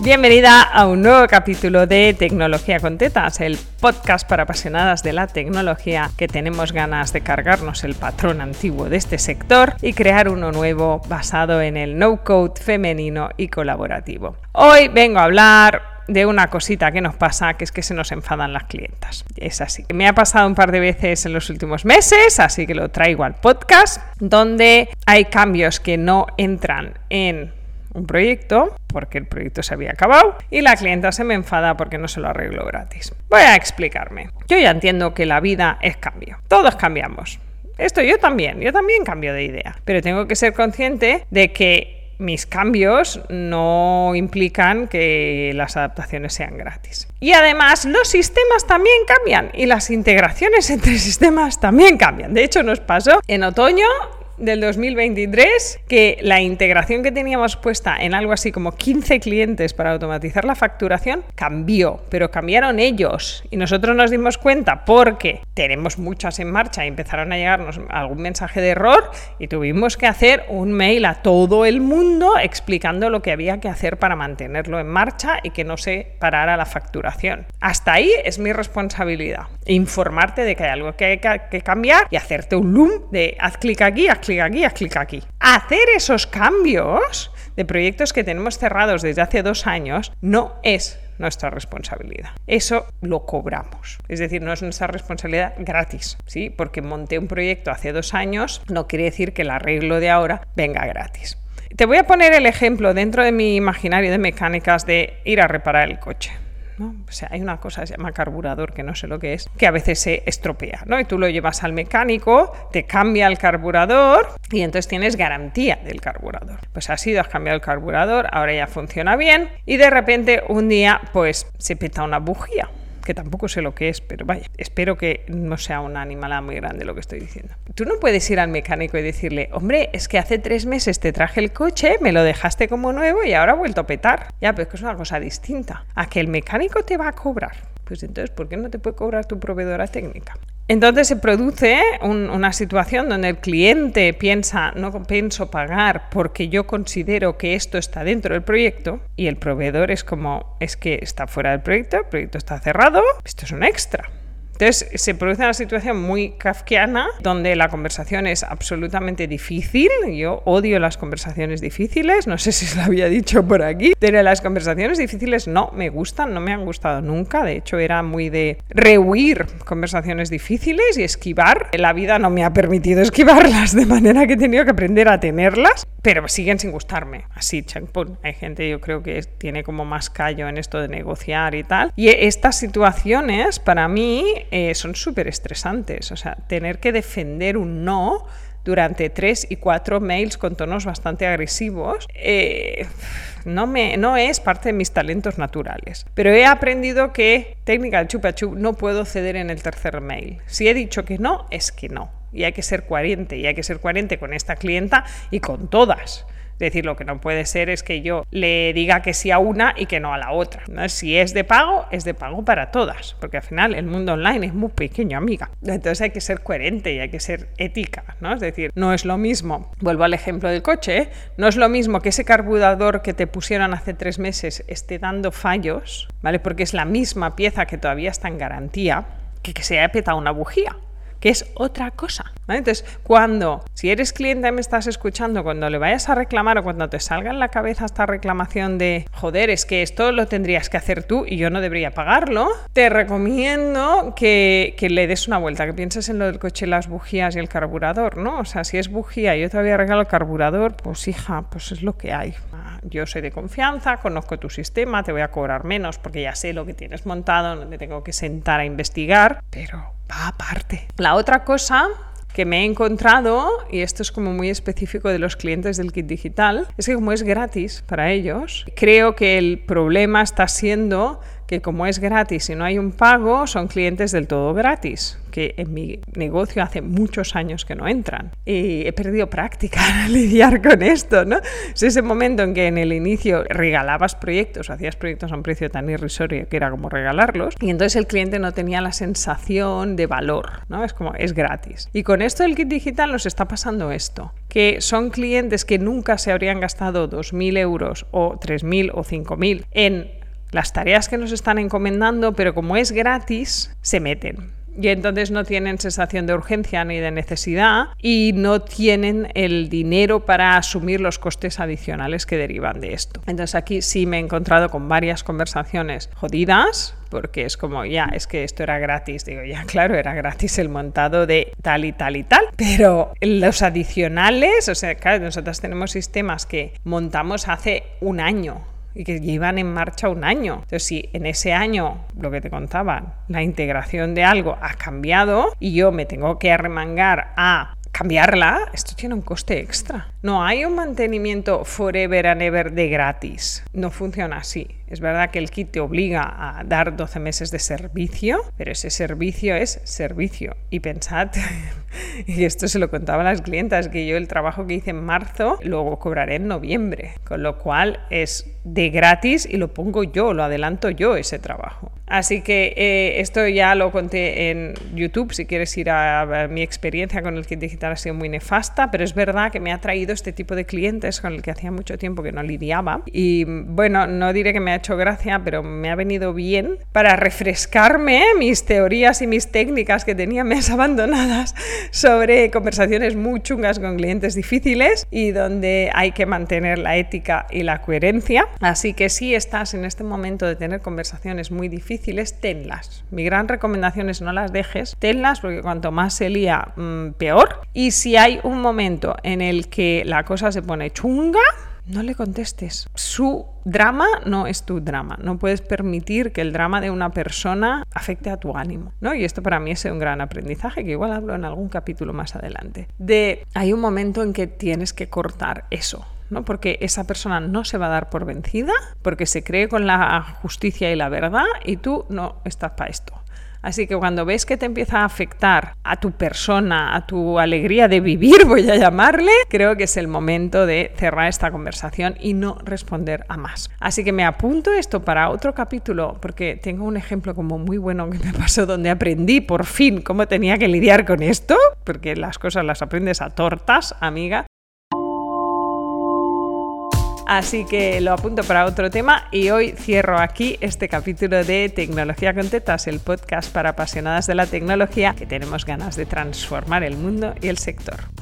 Bienvenida a un nuevo capítulo de Tecnología con Tetas, el podcast para apasionadas de la tecnología que tenemos ganas de cargarnos el patrón antiguo de este sector y crear uno nuevo basado en el no-code femenino y colaborativo. Hoy vengo a hablar de una cosita que nos pasa, que es que se nos enfadan las clientas. Es así. Me ha pasado un par de veces en los últimos meses, así que lo traigo al podcast, donde hay cambios que no entran en un proyecto porque el proyecto se había acabado y la clienta se me enfada porque no se lo arreglo gratis. Voy a explicarme. Yo ya entiendo que la vida es cambio. Todos cambiamos. Esto yo también, yo también cambio de idea, pero tengo que ser consciente de que mis cambios no implican que las adaptaciones sean gratis. Y además los sistemas también cambian y las integraciones entre sistemas también cambian. De hecho nos pasó en otoño del 2023 que la integración que teníamos puesta en algo así como 15 clientes para automatizar la facturación cambió, pero cambiaron ellos y nosotros nos dimos cuenta porque tenemos muchas en marcha y empezaron a llegarnos algún mensaje de error y tuvimos que hacer un mail a todo el mundo explicando lo que había que hacer para mantenerlo en marcha y que no se parara la facturación. Hasta ahí es mi responsabilidad, informarte de que hay algo que hay que cambiar y hacerte un loom de haz clic aquí, haz clic aquí, haz clic aquí. Hacer esos cambios de proyectos que tenemos cerrados desde hace dos años no es nuestra responsabilidad. Eso lo cobramos. Es decir, no es nuestra responsabilidad gratis, ¿sí? Porque monté un proyecto hace dos años, no quiere decir que el arreglo de ahora venga gratis. Te voy a poner el ejemplo dentro de mi imaginario de mecánicas de ir a reparar el coche. O sea, hay una cosa que se llama carburador, que no sé lo que es, que a veces se estropea, ¿no? Y tú lo llevas al mecánico, te cambia el carburador y entonces tienes garantía del carburador. Pues has ido, has cambiado el carburador, ahora ya funciona bien y de repente un día pues se peta una bujía que tampoco sé lo que es, pero vaya, espero que no sea una animalada muy grande lo que estoy diciendo. Tú no puedes ir al mecánico y decirle, hombre, es que hace tres meses te traje el coche, me lo dejaste como nuevo y ahora ha vuelto a petar. Ya, pero es que es una cosa distinta. A que el mecánico te va a cobrar. Pues entonces, ¿por qué no te puede cobrar tu proveedora técnica? Entonces se produce una situación donde el cliente piensa, no pienso pagar porque yo considero que esto está dentro del proyecto y el proveedor es como, es que está fuera del proyecto, el proyecto está cerrado, esto es un extra. Entonces se produce una situación muy kafkiana donde la conversación es absolutamente difícil. Yo odio las conversaciones difíciles, no sé si se lo había dicho por aquí, pero las conversaciones difíciles no me gustan, no me han gustado nunca. De hecho, era muy de rehuir conversaciones difíciles y esquivar. La vida no me ha permitido esquivarlas de manera que he tenido que aprender a tenerlas pero siguen sin gustarme. Así, champún. Hay gente, yo creo que tiene como más callo en esto de negociar y tal. Y estas situaciones, para mí, eh, son súper estresantes. O sea, tener que defender un no durante tres y cuatro mails con tonos bastante agresivos, eh, no, me, no es parte de mis talentos naturales. Pero he aprendido que técnica del chupa chup no puedo ceder en el tercer mail. Si he dicho que no, es que no y hay que ser coherente, y hay que ser coherente con esta clienta y con todas. Es decir, lo que no puede ser es que yo le diga que sí a una y que no a la otra. Si es de pago, es de pago para todas, porque al final el mundo online es muy pequeño, amiga. Entonces hay que ser coherente y hay que ser ética, ¿no? Es decir, no es lo mismo, vuelvo al ejemplo del coche, ¿eh? no es lo mismo que ese carburador que te pusieron hace tres meses esté dando fallos, ¿vale? Porque es la misma pieza que todavía está en garantía, que que se haya petado una bujía que es otra cosa. Entonces, cuando, si eres cliente y me estás escuchando, cuando le vayas a reclamar o cuando te salga en la cabeza esta reclamación de, joder, es que esto lo tendrías que hacer tú y yo no debería pagarlo, te recomiendo que, que le des una vuelta, que pienses en lo del coche, las bujías y el carburador, ¿no? O sea, si es bujía y yo te había regalado el carburador, pues hija, pues es lo que hay. Yo soy de confianza, conozco tu sistema, te voy a cobrar menos porque ya sé lo que tienes montado, no me tengo que sentar a investigar, pero va aparte. La otra cosa que me he encontrado, y esto es como muy específico de los clientes del kit digital, es que como es gratis para ellos, creo que el problema está siendo que como es gratis y no hay un pago, son clientes del todo gratis, que en mi negocio hace muchos años que no entran. Y he perdido práctica a lidiar con esto, ¿no? Es ese momento en que en el inicio regalabas proyectos, hacías proyectos a un precio tan irrisorio que era como regalarlos, y entonces el cliente no tenía la sensación de valor, ¿no? Es como, es gratis. Y con esto del kit digital nos está pasando esto, que son clientes que nunca se habrían gastado 2.000 euros o 3.000 o 5.000 en las tareas que nos están encomendando, pero como es gratis, se meten. Y entonces no tienen sensación de urgencia ni de necesidad y no tienen el dinero para asumir los costes adicionales que derivan de esto. Entonces aquí sí me he encontrado con varias conversaciones jodidas, porque es como, ya, es que esto era gratis. Digo, ya, claro, era gratis el montado de tal y tal y tal. Pero los adicionales, o sea, claro, nosotros tenemos sistemas que montamos hace un año y que llevan en marcha un año. Entonces, si en ese año, lo que te contaban, la integración de algo ha cambiado y yo me tengo que arremangar a cambiarla, esto tiene un coste extra. No hay un mantenimiento forever and ever de gratis. No funciona así. Es verdad que el kit te obliga a dar 12 meses de servicio, pero ese servicio es servicio. Y pensad, y esto se lo contaba a las clientas, que yo el trabajo que hice en marzo luego cobraré en noviembre, con lo cual es de gratis y lo pongo yo, lo adelanto yo ese trabajo. Así que eh, esto ya lo conté en YouTube, si quieres ir a, ver mi experiencia con el kit digital ha sido muy nefasta, pero es verdad que me ha traído este tipo de clientes con el que hacía mucho tiempo que no lidiaba. Y bueno, no diré que me ha hecho gracia, pero me ha venido bien para refrescarme mis teorías y mis técnicas que tenía mes abandonadas conversaciones muy chungas con clientes difíciles y donde hay que mantener la ética y la coherencia. Así que si estás en este momento de tener conversaciones muy difíciles, tenlas. Mi gran recomendación es no las dejes, tenlas porque cuanto más se lía, mm, peor. Y si hay un momento en el que la cosa se pone chunga, no le contestes. Su drama no es tu drama. No puedes permitir que el drama de una persona afecte a tu ánimo. ¿no? Y esto para mí es un gran aprendizaje que igual hablo en algún capítulo más adelante. De hay un momento en que tienes que cortar eso. ¿no? Porque esa persona no se va a dar por vencida, porque se cree con la justicia y la verdad, y tú no estás para esto. Así que cuando ves que te empieza a afectar a tu persona, a tu alegría de vivir, voy a llamarle, creo que es el momento de cerrar esta conversación y no responder a más. Así que me apunto esto para otro capítulo porque tengo un ejemplo como muy bueno que me pasó donde aprendí por fin cómo tenía que lidiar con esto, porque las cosas las aprendes a tortas, amiga. Así que lo apunto para otro tema y hoy cierro aquí este capítulo de Tecnología con Tetas, el podcast para apasionadas de la tecnología que tenemos ganas de transformar el mundo y el sector.